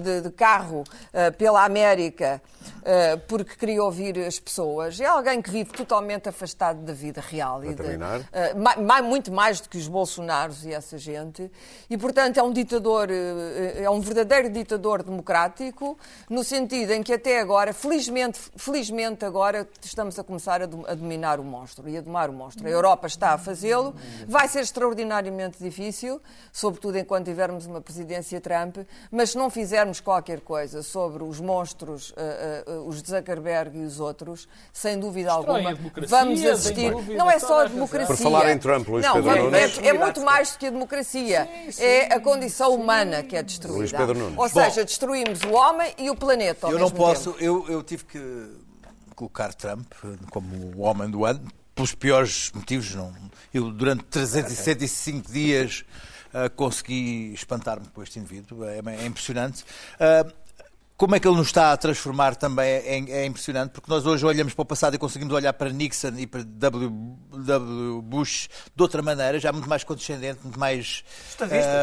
de- de carro pela América porque queria ouvir as pessoas. É alguém que vive totalmente afastado da vida real. e de- terminar? Uh, ma- ma- muito mais do que os Bolsonaros e essa gente. E, portanto, é um ditador, uh, é um verdadeiro ditador democrático, no sentido em que até agora, felizmente, felizmente agora, estamos a começar a, dom- a dominar o monstro e a domar o monstro. A Europa está a fazê-lo. Vai ser extraordinariamente difícil, sobretudo enquanto tivermos uma presidência Trump, mas se não fizermos qualquer coisa sobre os monstros, uh, uh, os Zuckerberg e os outros, sem dúvida alguma, democracia, vamos assistir. Não é só a a razão. Democracia. Por falar em Trump, Luís não, Pedro vai- Nunes. É, é muito mais do que a democracia. É a condição humana que é destruída. Luís Pedro Nunes. Ou seja, destruímos o homem e o planeta. ao Eu não posso, tempo. eu, eu tive que colocar Trump como o homem do ano, pelos piores motivos. Não. Eu, durante 365 dias, eh, consegui espantar-me com este indivíduo. É, é impressionante. Ah, como é que ele nos está a transformar também é, é impressionante, porque nós hoje olhamos para o passado e conseguimos olhar para Nixon e para W. W. Bush de outra maneira, já muito mais condescendente, muito mais.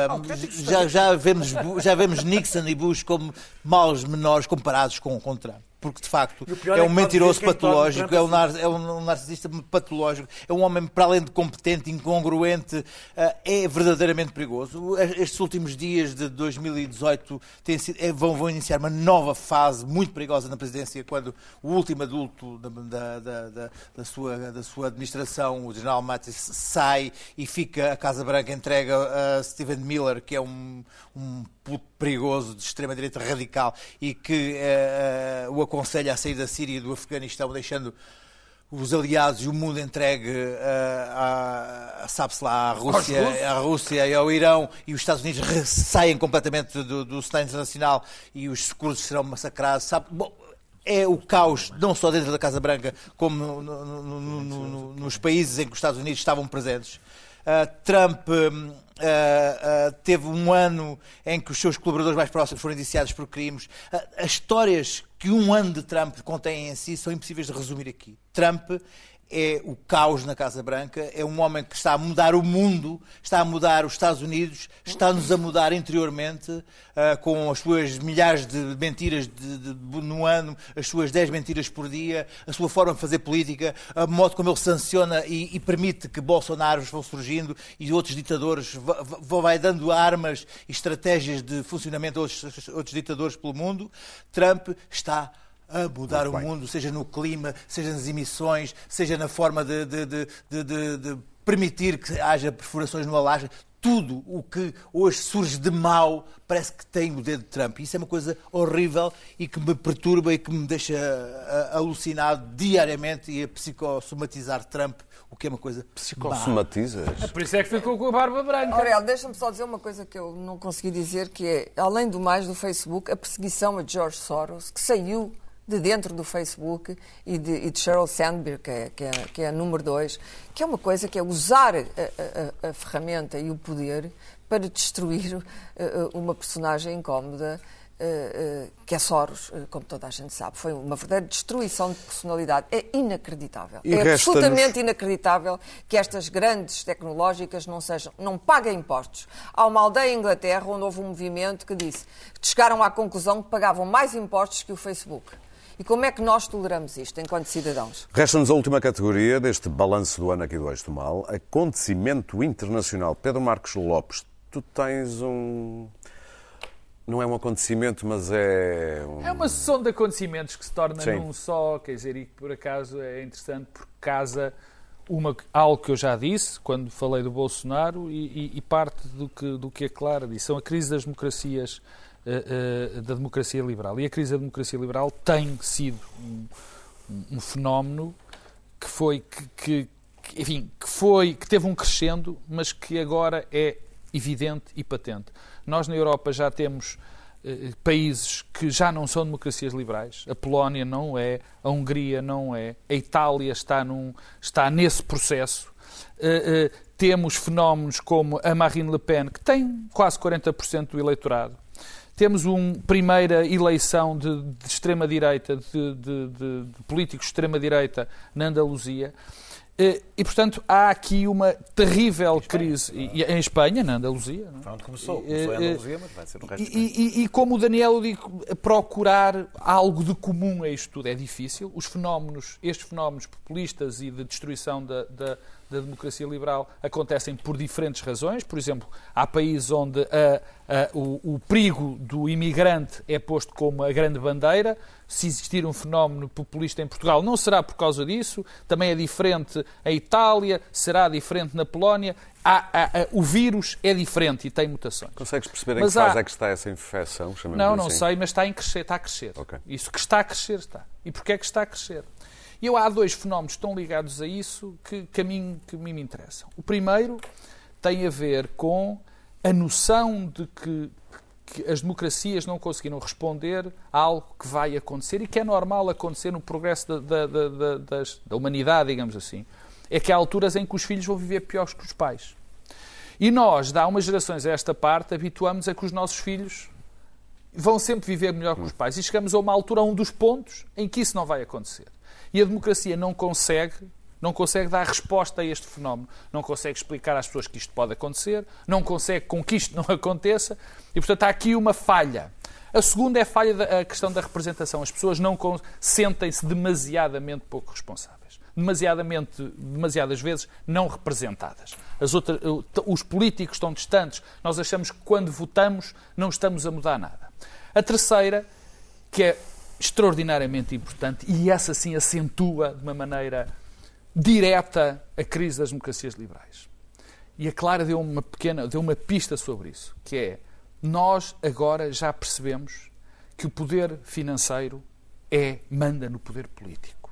Autêntico já, já, vemos, já vemos Nixon e Bush como maus menores comparados com, com Trump. Porque, de facto, é é um mentiroso o patológico, é um, nar- é um narcisista patológico, é um homem, para além de competente, incongruente, ah, é verdadeiramente perigoso. Estes últimos dias de 2018 têm sido- é, vão, vão iniciar uma nova fase muito perigosa na presidência, quando o último adulto da, da- da- da- sua, da sua administração, o general Mattis, sai e fica a Casa Branca entrega a Stephen Miller, que é um, um puto perigoso de extrema-direita radical e que eh, eh, o aconselha a sair da Síria e do Afeganistão, deixando os aliados e o mundo entregue eh, a, a- sabe-se lá, à Rússia, à Rússia e ao Irão e os Estados Unidos saem completamente do, do cenário internacional e os curdos serão massacrados, sabe? Bom, é o caos, não só dentro da Casa Branca, como no- no- no- nos países em que os Estados Unidos estavam presentes. Uh, Trump uh, uh, teve um ano em que os seus colaboradores mais próximos foram indiciados por crimes. Uh, as histórias que um ano de Trump contém em si são impossíveis de resumir aqui. Trump é o caos na Casa Branca, é um homem que está a mudar o mundo, está a mudar os Estados Unidos, está-nos a mudar interiormente, ah, com as suas milhares de mentiras de- de- de- no ano, as suas 10 mentiras por dia, a sua forma de fazer política, a modo como ele sanciona e, e permite que Bolsonaros vão surgindo e outros ditadores, va- vai dando armas e estratégias de funcionamento a outros, outros ditadores pelo mundo. Trump está a mudar o mundo, seja no clima, seja nas emissões, seja na forma de, de- de- de- de- de permitir que haja perfurações no Alasca. tudo o que hoje surge de mal parece que tem o dedo de Trump. Isso é uma coisa horrível e que me perturba e que me deixa alucinado diariamente e a psicossomatizar Trump, o que é uma coisa Psicossomatizas? Por isso é que ficou com a barba branca. Aurel, deixa-me só dizer uma coisa que eu não consegui dizer, que é, além do mais do Facebook, a perseguição a George Soros, que saiu de dentro do Facebook e de, e de Sheryl Sandberg, que é, que, é, que é a número dois, que é uma coisa que é usar a, a, a ferramenta e o poder para destruir uh, uma personagem incómoda uh, uh, que é Soros, como toda a gente sabe. Foi uma verdadeira destruição de personalidade. É inacreditável. E é absolutamente inacreditável que estas grandes tecnológicas não sejam, não paguem impostos. Há uma aldeia em Inglaterra onde houve um movimento que disse que chegaram à conclusão que pagavam mais impostos que o Facebook. E como é que nós toleramos isto enquanto cidadãos? Resta-nos a última categoria deste balanço do ano aqui do Eixo do Mal, acontecimento internacional. Pedro Marcos Lopes, tu tens um... Não é um acontecimento, mas é um... É uma sessão de acontecimentos que se torna Sim. num só, quer dizer, e que por acaso é interessante porque casa uma, algo que eu já disse quando falei do Bolsonaro e, e- e parte do que, do que a Clara disse. São a crise das democracias, eh, eh, da democracia liberal. E a crise da democracia liberal tem sido um, um- fenómeno que foi, que, que- que, enfim, que foi, que teve um crescendo, mas que agora é evidente e patente. Nós na Europa já temos eh, países que já não são democracias liberais. A Polónia não é, a Hungria não é, a Itália está, num, está nesse processo. Eh, eh, temos fenómenos como a Marine Le Pen, que tem quase 40% do eleitorado. Temos uma primeira eleição de, de extrema-direita, de, de- de- políticos de extrema-direita na Andaluzia. Eh, E, portanto, há aqui uma terrível crise. E, em Espanha, na Andaluzia. não é? Foi onde começou. Começou em eh, Andaluzia, mas vai ser o resto. e, e- e como o Daniel digo, procurar algo de comum a isto tudo é difícil. Os fenómenos, estes fenómenos populistas e de destruição da, da- da democracia liberal acontecem por diferentes razões. Por exemplo, há países onde a- a- o, o perigo do imigrante é posto como a grande bandeira. Se existir um fenómeno populista em Portugal, não será por causa disso. Também é diferente a Itália, será diferente na Polónia. Há- o vírus é diferente e tem mutações. Consegues perceber em Mas que fase há- é que está essa infecção? Não, não assim? sei, mas está, em crescer, está a crescer. Ok. Isso que está a crescer está. E porquê é que está a crescer? E eu há dois fenómenos estão ligados a isso que, que, a mim, que a mim me interessam. O primeiro tem a ver com a noção de que, que as democracias não conseguiram responder a algo que vai acontecer e que é normal acontecer no progresso da, da, da, da- das- da humanidade, digamos assim. É que há alturas em que os filhos vão viver piores que os pais. E nós, de há umas gerações a esta parte, habituamos a que os nossos filhos vão sempre viver melhor que os pais. E chegamos a uma altura, a um dos pontos, em que isso não vai acontecer. E a democracia não consegue, não consegue dar resposta a este fenómeno. Não consegue explicar às pessoas que isto pode acontecer, não consegue com que isto não aconteça. E, portanto, há aqui uma falha. A segunda é a falha da questão da representação. As pessoas não sentem-se demasiadamente pouco responsáveis. Demasiadamente, demasiadas vezes não representadas. As outras, os políticos estão distantes. Nós achamos que quando votamos não estamos a mudar nada. A terceira, que é extraordinariamente importante, e essa sim acentua de uma maneira direta a crise das democracias liberais. E a Clara deu uma pequena, deu uma pista sobre isso, que é nós agora já percebemos que o poder financeiro é manda no poder político.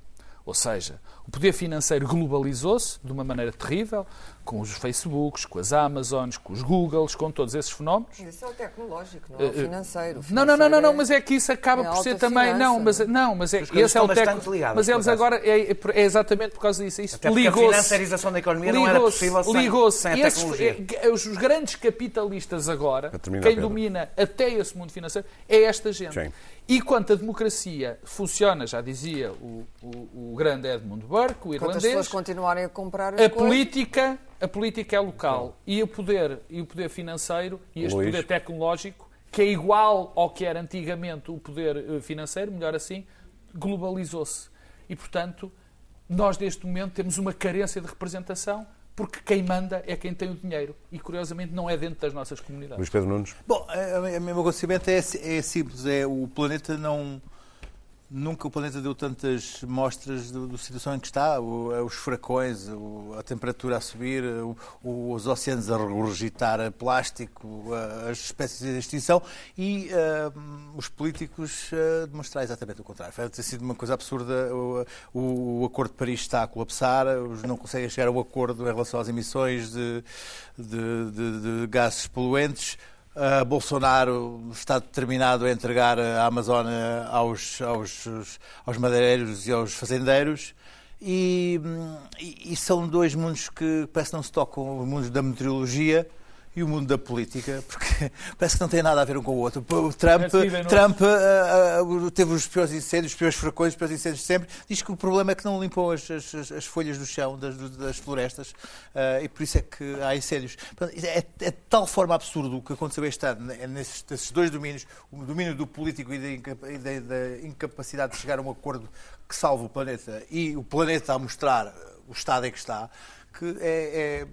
Ou seja, o poder financeiro globalizou-se de uma maneira terrível, com os Facebooks, com as Amazons, com os Googles, com todos esses fenómenos. Isso é o tecnológico, não é o financeiro. O Não, não, não, não, financeiro não, é- mas é que isso acaba é por ser também. Não, mas, não, mas é, esse é o estão tec- bastante ligadas, Mas eles agora. É, é exatamente por causa disso. Isso porque a ligou-se. financiarização da economia não era ligou-se- possível sem, ligou-se. sem a tecnologia. é, os, grandes capitalistas agora, quem Pedro. domina até esse mundo financeiro, é esta gente. Sim. E quanto a democracia funciona, já dizia o, o, o grande Edmund Burke, o Enquanto as irlandês, pessoas continuarem a comprar as a coisas, política, a política é local e o poder e o poder financeiro e este Luís. poder tecnológico que é igual ao que era antigamente o poder eh, financeiro, melhor assim, globalizou-se. E portanto, nós neste momento temos uma carência de representação porque quem manda é quem tem o dinheiro e curiosamente não é dentro das nossas comunidades. Luís Pedro Nunes? Bom, a meu conhecimento é, é simples, é o planeta não Nunca o planeta deu tantas mostras da situação em que está, o, os furacões, o, a temperatura a subir, o, os oceanos a regurgitar plástico, as espécies em extinção e uh, os políticos uh, demonstrar exatamente o contrário. Vai ter sido uma coisa absurda. O, Acordo de Paris está a colapsar, não conseguem chegar a um acordo em relação às emissões de, de, de, de gases poluentes. Uh, Bolsonaro está determinado a entregar a Amazónia aos, aos, aos madeireiros e aos fazendeiros. E, e, e, são dois mundos que parece que não se tocam, o mundo da meteorologia e o mundo da política, porque parece que não tem nada a ver um com o outro. O Trump, Trump uh, uh, teve os piores incêndios, os piores furacões, os piores incêndios de sempre. Diz que o problema é que não limpou as, as, as folhas do chão das, das florestas uh, e por isso é que há incêndios. É, é, de tal forma absurdo o que aconteceu este ano né, nesses, nesses dois domínios, o domínio do político e da, da incapacidade de chegar a um acordo que salve o planeta e o planeta a mostrar o estado em que está, que é,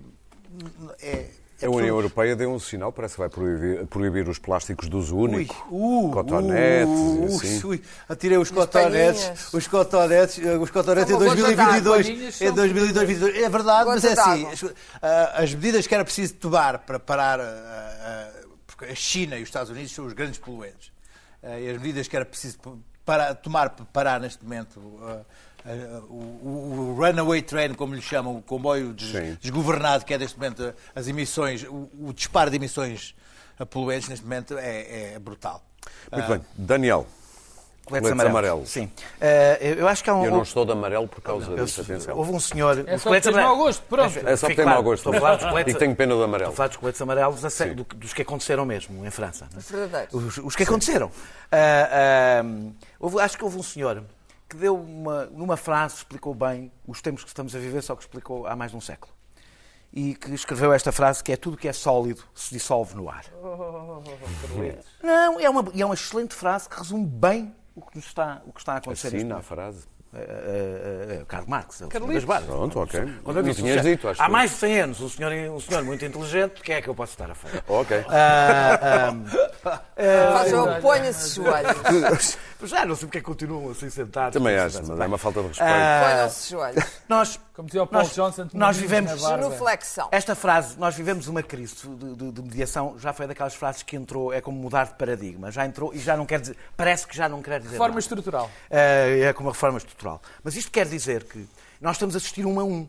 é, é a União Europeia deu um sinal, parece que vai proibir, proibir os plásticos de uso único. Ui, uh, cotonetes, uh, assim. ui, atirei os cotonetes, os cotonetes, os cotonetes em 2022. Em 2022. É verdade, mas é assim, as, ah, as, medidas que era preciso tomar para parar, ah, porque a China e os Estados Unidos são os grandes poluentes, e as medidas que era preciso para, tomar para parar neste momento o, o, runaway train, como lhe chamam, o comboio des, desgovernado, que é neste momento as emissões, o, o disparo de emissões poluentes neste momento é, é brutal. Muito bem. Daniel. Coletes amarelos. amarelo. Sim. Uh, eu acho que há um. Eu não estou de amarelo por causa não, disso, atenção. Houve um senhor. É só ter mau gosto, pronto. É só ter mau gosto. E tenho pena do amarelo. Estou a falar dos coletes amarelos do, dos que aconteceram mesmo em França. É? Os, os, que aconteceram. Uh, uh, houve, acho que houve um senhor que deu uma, numa frase, explicou bem os tempos que estamos a viver, só que explicou há mais de um século. E que escreveu esta frase que é tudo que é sólido se dissolve no ar. Oh, Não, é uma, é uma excelente frase que resume bem o que, está, o que está a acontecer. Assina a frase. Uh, uh, Karl Marx, é das bases. Pronto, ok. Quando eu disse, dito, há mais de 100 anos, um senhor, um senhor muito inteligente, que é que eu posso estar a falar? Ok. Uh, Ponha-se joelhos. Já não sei porque é que continuam assim sentados. Também acho, mas é uma falta de respeito. Ponham-se joelhos. Nós, Como dizia o Paul nós, Johnson, nós vivemos no flexão. Esta frase, nós vivemos uma crise de, de, de, mediação, já foi daquelas frases que entrou, é como mudar de paradigma. Já entrou e já não quer dizer, parece que já não quer dizer. Reforma nada. estrutural. é como uma reforma estrutural. Mas isto quer dizer que nós estamos a assistir um a um.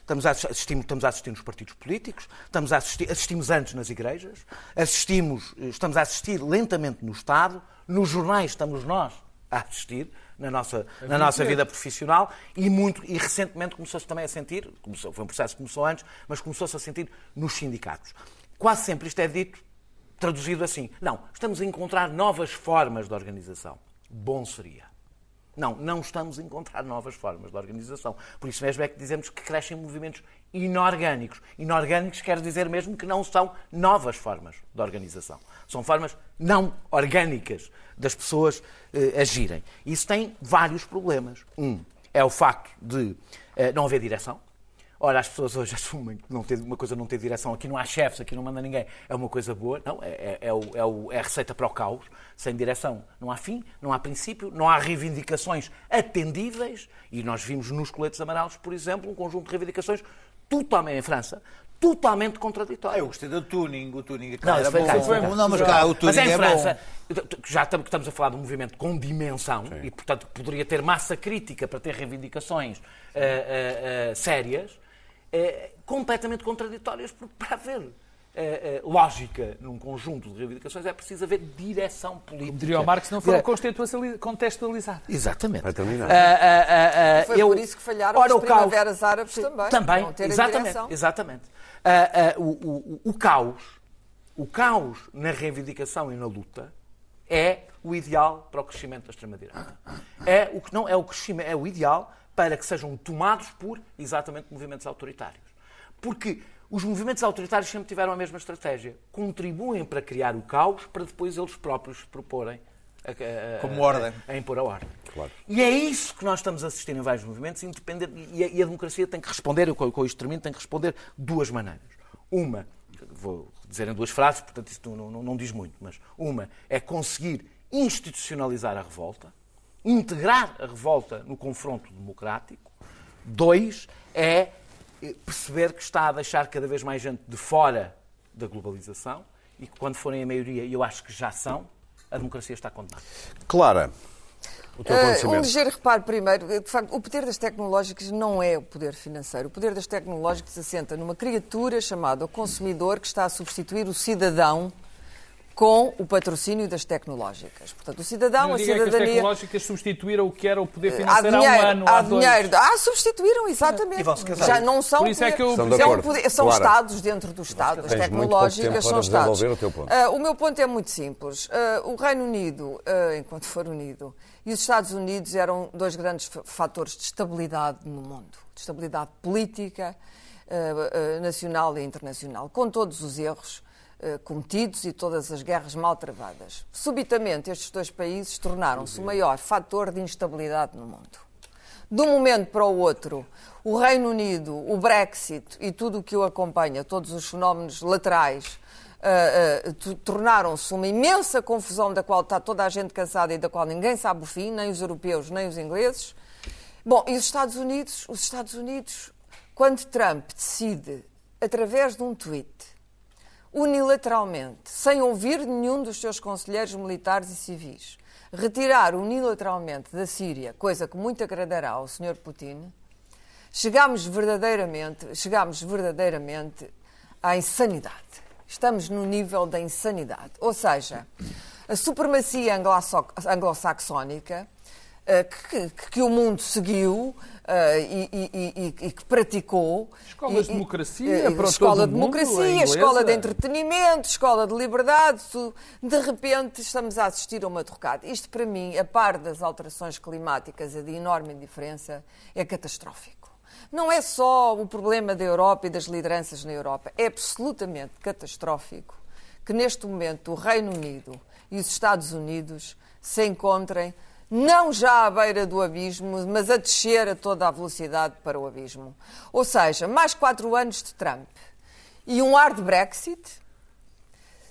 Estamos a, assistir, estamos a assistir nos partidos políticos, estamos a assistir, assistimos antes nas igrejas, assistimos, estamos a assistir lentamente no Estado, nos jornais estamos nós a assistir na nossa, na nossa vida profissional e muito e recentemente começou-se também a sentir, começou, foi um processo que começou antes, mas começou-se a sentir nos sindicatos. Quase sempre isto é dito, traduzido assim. Não, estamos a encontrar novas formas de organização. Bom seria. Não, não estamos a encontrar novas formas de organização. Por isso mesmo é que dizemos que crescem movimentos inorgânicos. Inorgânicos quer dizer mesmo que não são novas formas de organização. São formas não orgânicas das pessoas eh, agirem. Isso tem vários problemas. Um é o facto de eh, não haver direção. Ora, as pessoas hoje assumem que não ter, uma coisa não ter direção, aqui não há chefes, aqui não manda ninguém, é uma coisa boa. Não, é, é, é, o, é, o, é a receita para o caos. Sem direção não há fim, não há princípio, não há reivindicações atendíveis. E nós vimos nos coletes amarelos, por exemplo, um conjunto de reivindicações totalmente em França, totalmente contraditório. Ah, eu gostei do tuning, o tuning não, era bom. Cá, foi, não, mas cá o tuning mas em é França, bom. já estamos a falar de um movimento com dimensão Sim. e, portanto, poderia ter massa crítica para ter reivindicações uh, uh, uh, sérias, completamente contraditórias, porque para haver lógica num conjunto de reivindicações é preciso haver direção política. Como diria o Marx, não foram contextualizadas. Exatamente. Vai terminar. Foi eu, por isso que falharam as primaveras árabes também. Também, exatamente. exatamente. Uh, uh, o, o, o, caos, o caos na reivindicação e na luta é o ideal para o crescimento da extrema-direita. É o que não é o crescimento, é o ideal para que sejam tomados por exatamente movimentos autoritários. Porque os movimentos autoritários sempre tiveram a mesma estratégia. Contribuem para criar o caos para depois eles próprios proporem a, a, Como ordem. A, a, impor a ordem. Claro. E é isso que nós estamos a assistir em vários movimentos, independente, e, a, e a democracia tem que responder, com, com isto termino, tem que responder de duas maneiras. Uma, vou dizer em duas frases, portanto isto não, não, não diz muito, mas uma é conseguir institucionalizar a revolta, integrar a revolta no confronto democrático. Dois, é eh, perceber que está a deixar cada vez mais gente de fora da globalização e que quando forem a maioria, e eu acho que já são, a democracia está condenada. Clara, Uh, um ligeiro reparo primeiro, de facto, o poder das tecnológicas não é o poder financeiro. O poder das tecnológicas se assenta numa criatura chamada o consumidor que está a substituir o cidadão com o patrocínio das tecnológicas. Portanto, o cidadão, Não a que as cidadania... tecnológicas substituíram o que era o poder Há financeiro há um dinheiro, ano, há há dois. dinheiro. Ah, substituíram, exatamente. E. Já não são. Por isso é que eu- são, acordo. poder- são Clara. Estados dentro do Estado. As tecnológicas são Estados. o teu ponto. Ah, o meu ponto é muito simples. Ah, o Reino Unido, ah, enquanto for unido, e os Estados Unidos eram dois grandes fa- fatores de estabilidade no mundo. De estabilidade política, nacional e internacional, com todos os erros eh, cometidos e todas as guerras mal travadas. Subitamente, estes dois países tornaram-se o maior fator de instabilidade no mundo. De um momento para o outro, o Reino Unido, o Brexit e tudo o que o acompanha, todos os fenómenos laterais, eh, tu- tornaram-se uma imensa confusão da qual está toda a gente cansada e da qual ninguém sabe o fim, nem os europeus, nem os ingleses. Bom, e os Estados Unidos? Os Estados Unidos, quando Trump decide, através de um tweet, unilateralmente, sem ouvir nenhum dos seus conselheiros militares e civis, retirar unilateralmente da Síria, coisa que muito agradará ao Sr. Putin, chegámos verdadeiramente, chegámos verdadeiramente à insanidade. Estamos no nível da insanidade. Ou seja, a supremacia anglo-saxónica que, que- que o mundo seguiu eh, e, e- e- e que praticou. Escolas de democracia eh, para Escola de democracia, escola de entretenimento, escola de liberdade. tu- De repente estamos a assistir a uma derrocada. Isto, para mim, a par das alterações climáticas e de enorme indiferença, é catastrófico. Não é só o problema da Europa e das lideranças na Europa, é absolutamente catastrófico que neste momento o Reino Unido e os Estados Unidos se encontrem não já à beira do abismo, mas a descer a toda a velocidade para o abismo. Ou seja, mais quatro anos de Trump e um hard Brexit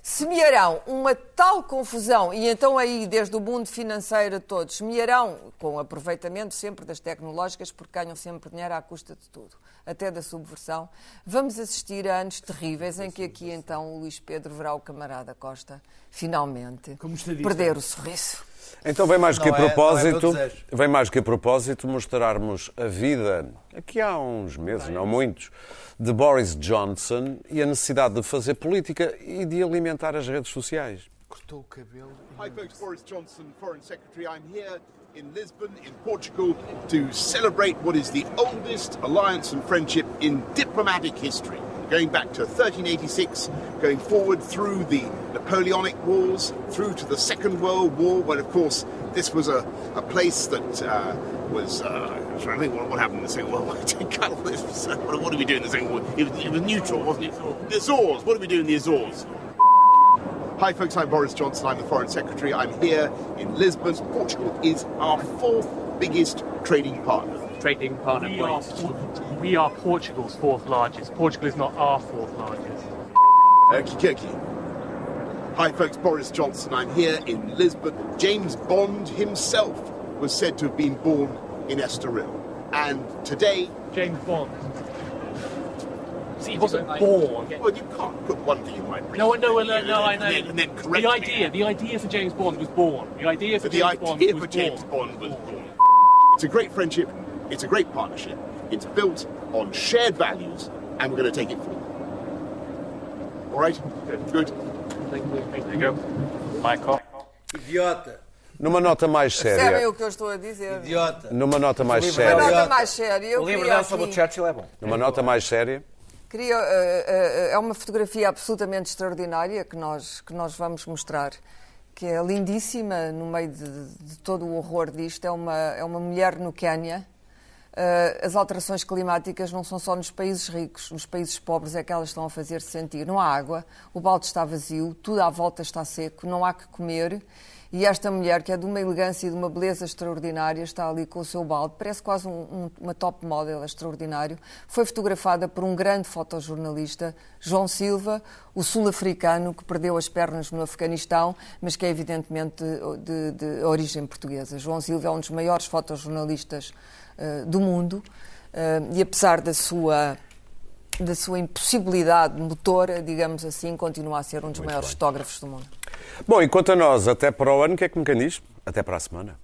semearão uma tal confusão, e então aí, desde o mundo financeiro a todos, semearão, com aproveitamento sempre das tecnológicas, porque ganham sempre dinheiro à custa de tudo, até da subversão, vamos assistir a anos terríveis em que aqui então o Luís Pedro verá o camarada Costa, finalmente, perder o sorriso. Então vem mais que a é- é propósito, meu desejo. vem mais que a propósito mostrarmos a vida, aqui há uns meses, não muitos, de Boris Johnson e a necessidade de fazer política e de alimentar as redes sociais. Cortou o cabelo. Hi, folks. Boris Johnson, Foreign Secretary. I'm here in Lisbon, in Portugal, to celebrate what is the oldest alliance and friendship in diplomatic history. Going back to 1386, going forward through the Napoleonic Wars, through to the Second World War, when, of course, this was a, a place that uh, was. Uh, I'm trying to think what, what happened in the Second World War. Cut all this. What, what did we do in the Second World War? It was, it was neutral, wasn't it? The Azores. What did we do in the Azores? Hi, folks. I'm Boris Johnson. I'm the Foreign Secretary. I'm here in Lisbon. Portugal is our fourth biggest trading partner. trading partner. We are, we are Portugal's fourth largest. Portugal is not our fourth largest. Okie dokie. Hi, folks. Boris Johnson. I'm here in Lisbon. James Bond himself was said to have been born in Estoril. And today, James Bond. See, he wasn't born. well, you can't put one thing in my brain. No, no, no, no, I and know. then, and then correct the me. idea, the idea for James Bond was born. The idea for the James Bond idea was for James born. Bond was born. It's a great friendship. It's a great partnership. It's built on shared values, and we're going to take it forward. All right? Good. Thank you. There you go. Michael. Idiota, Numa nota mais Percebem séria, o que eu estou a dizer? idiota. numa nota mais livro Uma nota mais séria. O livro queria dela sobre o Churchill é bom. numa nota mais séria, Queria, eh, eh, é uma fotografia absolutamente extraordinária que nós, que nós vamos mostrar, que é lindíssima no meio de, de todo o horror disto. É uma, é uma mulher no Quénia. Eh, as alterações climáticas não são só nos países ricos, nos países pobres é que elas estão a fazer-se sentir. Não há água, o balde está vazio, tudo à volta está seco, não há que comer E esta mulher, que é de uma elegância e de uma beleza extraordinária, está ali com o seu balde, parece quase um, um, uma top model extraordinário. Foi fotografada por um grande fotojornalista, João Silva, o sul-africano que perdeu as pernas no Afeganistão, mas que é evidentemente de, de, de origem portuguesa. João Silva é um dos maiores fotojornalistas uh, do mundo uh, e, apesar da sua da sua impossibilidade motora, digamos assim, continua a ser um dos Muito maiores bem. fotógrafos do mundo. Bom, e quanto a nós, até para o ano, o que é que me diz? Até para a semana.